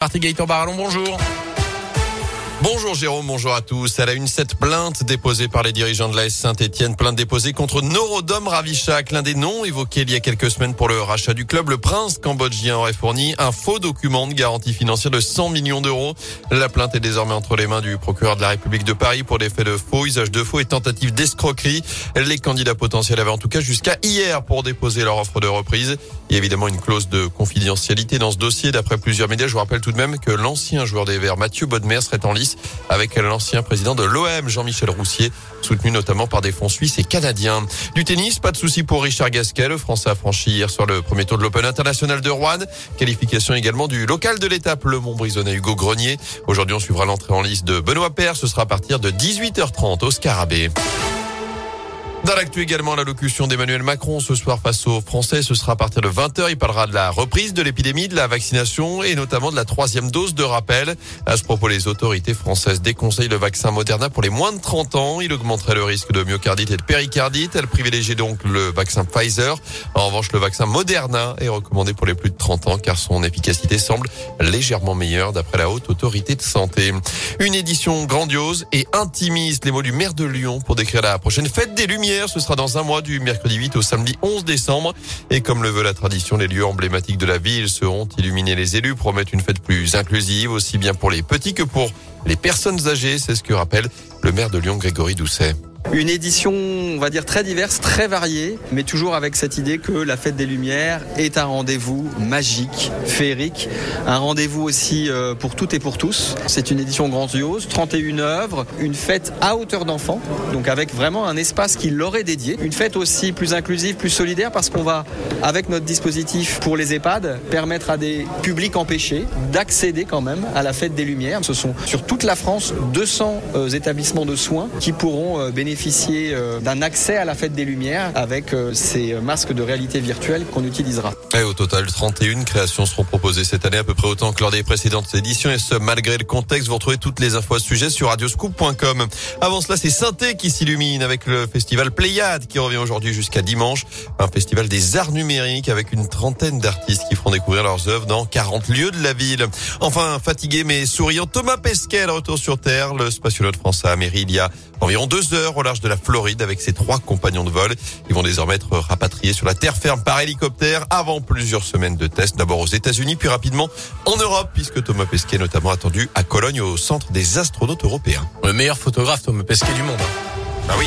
Parti Gaëtan Barallon, bonjour. Bonjour Jérôme, bonjour à tous. Elle a une cette plainte déposée par les dirigeants de la S Saint-Etienne, plainte déposée contre Norodom Ravichak, l'un des noms évoqués il y a quelques semaines pour le rachat du club. Le prince cambodgien aurait fourni un faux document de garantie financière de 100 millions d'euros. La plainte est désormais entre les mains du procureur de la République de Paris pour des faits de faux, usage de faux et tentative d'escroquerie. Les candidats potentiels avaient en tout cas jusqu'à hier pour déposer leur offre de reprise. Il y a évidemment une clause de confidentialité dans ce dossier. D'après plusieurs médias, je vous rappelle tout de même que l'ancien joueur des Verts, Mathieu Bodmer, serait en lice avec l'ancien président de l'OM, Jean-Michel Roussier, soutenu notamment par des fonds suisses et canadiens. Du tennis, pas de souci pour Richard Gasquet. Le Français a franchi hier sur le premier tour de l'Open International de Rouen. Qualification également du local de l'étape, le Montbrisonnais Hugo Grenier. Aujourd'hui, on suivra l'entrée en liste de Benoît Père. Ce sera à partir de 18h30 au Scarabée. Dans l'actu également, l'allocution d'Emmanuel Macron ce soir face aux Français, ce sera à partir de 20h. Il parlera de la reprise de l'épidémie, de la vaccination et notamment de la troisième dose de rappel. À ce propos, les autorités françaises déconseillent le vaccin Moderna pour les moins de 30 ans. Il augmenterait le risque de myocardite et de péricardite. Elle privilégie donc le vaccin Pfizer. En revanche, le vaccin Moderna est recommandé pour les plus de 30 ans car son efficacité semble légèrement meilleure d'après la haute autorité de santé. Une édition grandiose et intimiste. Les mots du maire de Lyon pour décrire la prochaine fête des Lumières ce sera dans un mois du mercredi 8 au samedi 11 décembre. Et comme le veut la tradition, les lieux emblématiques de la ville seront illuminés. Les élus promettent une fête plus inclusive, aussi bien pour les petits que pour les personnes âgées. C'est ce que rappelle le maire de Lyon, Grégory Doucet. Une édition, on va dire, très diverse, très variée, mais toujours avec cette idée que la fête des Lumières est un rendez-vous magique, féerique, un rendez-vous aussi euh, pour toutes et pour tous. C'est une édition grandiose, 31 œuvres, une fête à hauteur d'enfant, donc avec vraiment un espace qui leur est dédié. Une fête aussi plus inclusive, plus solidaire, parce qu'on va, avec notre dispositif pour les EHPAD, permettre à des publics empêchés d'accéder quand même à la fête des Lumières. Ce sont sur toute la France 200 euh, établissements de soins qui pourront euh, bénéficier bénéficier euh, d'un accès à la fête des Lumières avec euh, ces masques de réalité virtuelle qu'on utilisera. Et au total, 31 créations seront proposées cette année, à peu près autant que lors des précédentes éditions. Et ce, malgré le contexte, vous retrouvez toutes les infos à ce sujet sur radioscoop.com. Avant cela, c'est Synthé qui s'illumine avec le festival Pléiade qui revient aujourd'hui jusqu'à dimanche. Un festival des arts numériques avec une trentaine d'artistes qui feront découvrir leurs œuvres dans 40 lieux de la ville. Enfin, fatigué mais souriant, Thomas Pesquet, retour sur Terre, le spationaute français à Mairie, il y a environ deux heures au large de la Floride avec ses trois compagnons de vol. Ils vont désormais être rapatriés sur la terre ferme par hélicoptère avant plusieurs semaines de tests. D'abord aux États-Unis, puis rapidement en Europe, puisque Thomas Pesquet est notamment attendu à Cologne au centre des astronautes européens. Le meilleur photographe Thomas Pesquet du monde. Bah oui.